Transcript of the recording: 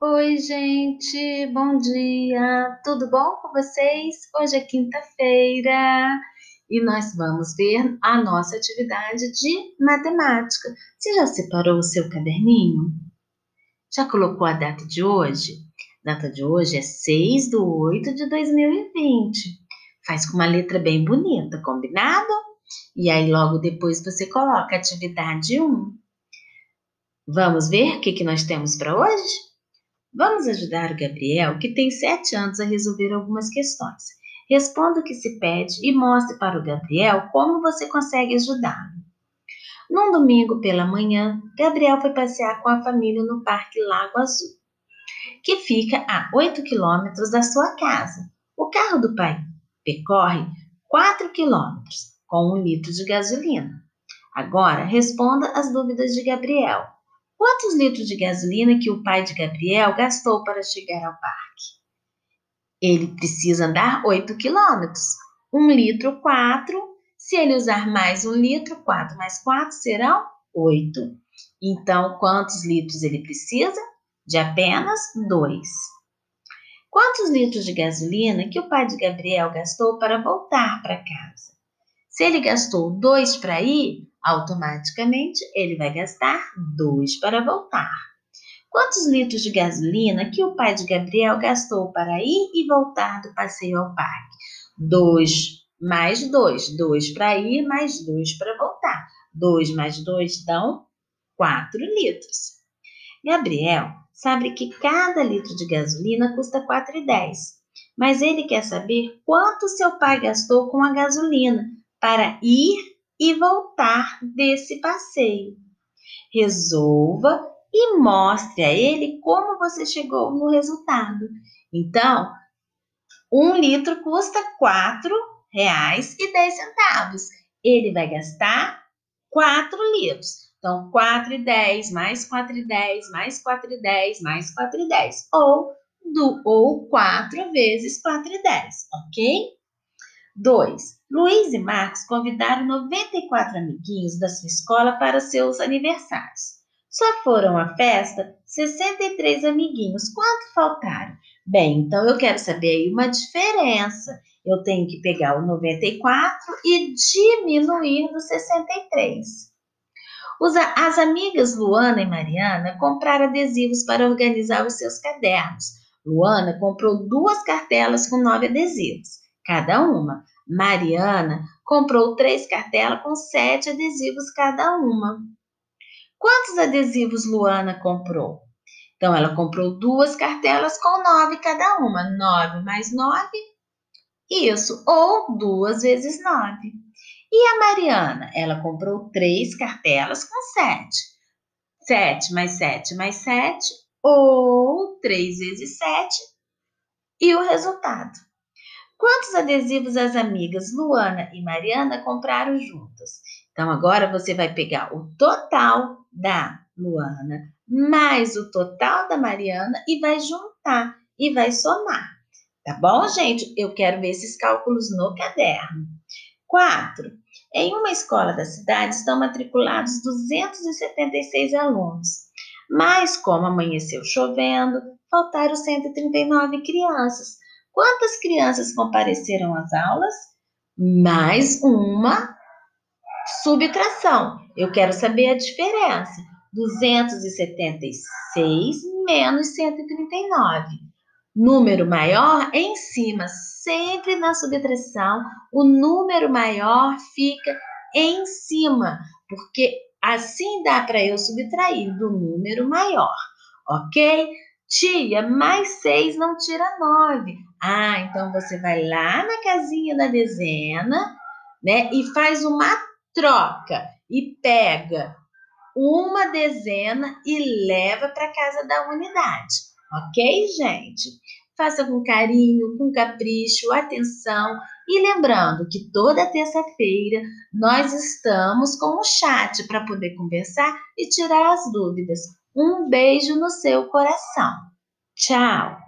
Oi, gente, bom dia, tudo bom com vocês? Hoje é quinta-feira e nós vamos ver a nossa atividade de matemática. Você já separou o seu caderninho? Já colocou a data de hoje? A data de hoje é 6 de 8 de 2020. Faz com uma letra bem bonita, combinado? E aí, logo depois, você coloca atividade 1. Vamos ver o que, que nós temos para hoje? Vamos ajudar o Gabriel, que tem sete anos, a resolver algumas questões. Responda o que se pede e mostre para o Gabriel como você consegue ajudá-lo. Num domingo pela manhã, Gabriel foi passear com a família no Parque Lago Azul, que fica a 8 quilômetros da sua casa. O carro do pai percorre 4 quilômetros com um litro de gasolina. Agora, responda as dúvidas de Gabriel. Quantos litros de gasolina que o pai de Gabriel gastou para chegar ao parque? Ele precisa andar 8 quilômetros. Um litro, 4. Se ele usar mais um litro, 4 mais 4 serão 8. Então, quantos litros ele precisa? De apenas 2. Quantos litros de gasolina que o pai de Gabriel gastou para voltar para casa? Se ele gastou 2 para ir, Automaticamente, ele vai gastar dois para voltar. Quantos litros de gasolina que o pai de Gabriel gastou para ir e voltar do passeio ao parque? Dois mais dois. Dois para ir, mais dois para voltar. Dois mais dois dão quatro litros. Gabriel sabe que cada litro de gasolina custa R$ 4,10, mas ele quer saber quanto seu pai gastou com a gasolina para ir e voltar desse passeio. Resolva e mostre a ele como você chegou no resultado. Então, um litro custa R$ reais e dez centavos. Ele vai gastar 4 litros. Então, 4 e 10 mais 4 e 10 mais 4 e 10 mais 4 e 10. Ou, do, ou 4 vezes 4 e 10, ok? 2. Luiz e Marcos convidaram 94 amiguinhos da sua escola para seus aniversários. Só foram à festa 63 amiguinhos. Quanto faltaram? Bem, então eu quero saber aí uma diferença. Eu tenho que pegar o 94 e diminuir do 63. As amigas Luana e Mariana compraram adesivos para organizar os seus cadernos. Luana comprou duas cartelas com nove adesivos, cada uma. Mariana comprou três cartelas com sete adesivos cada uma. Quantos adesivos Luana comprou? Então, ela comprou duas cartelas com nove cada uma. Nove mais nove, isso, ou duas vezes nove. E a Mariana? Ela comprou três cartelas com sete. Sete mais sete mais sete, ou três vezes sete. E o resultado? Quantos adesivos as amigas Luana e Mariana compraram juntas? Então, agora você vai pegar o total da Luana mais o total da Mariana e vai juntar e vai somar. Tá bom, gente? Eu quero ver esses cálculos no caderno. 4. Em uma escola da cidade estão matriculados 276 alunos. Mas, como amanheceu chovendo, faltaram 139 crianças. Quantas crianças compareceram às aulas? Mais uma subtração. Eu quero saber a diferença. 276 menos 139. Número maior em cima, sempre na subtração, o número maior fica em cima, porque assim dá para eu subtrair do número maior, ok? Tia, mais 6 não tira 9. Ah, então você vai lá na casinha da dezena, né? E faz uma troca e pega uma dezena e leva para casa da unidade. Ok, gente? Faça com carinho, com capricho, atenção. E lembrando que toda terça-feira nós estamos com o chat para poder conversar e tirar as dúvidas. Um beijo no seu coração. Tchau!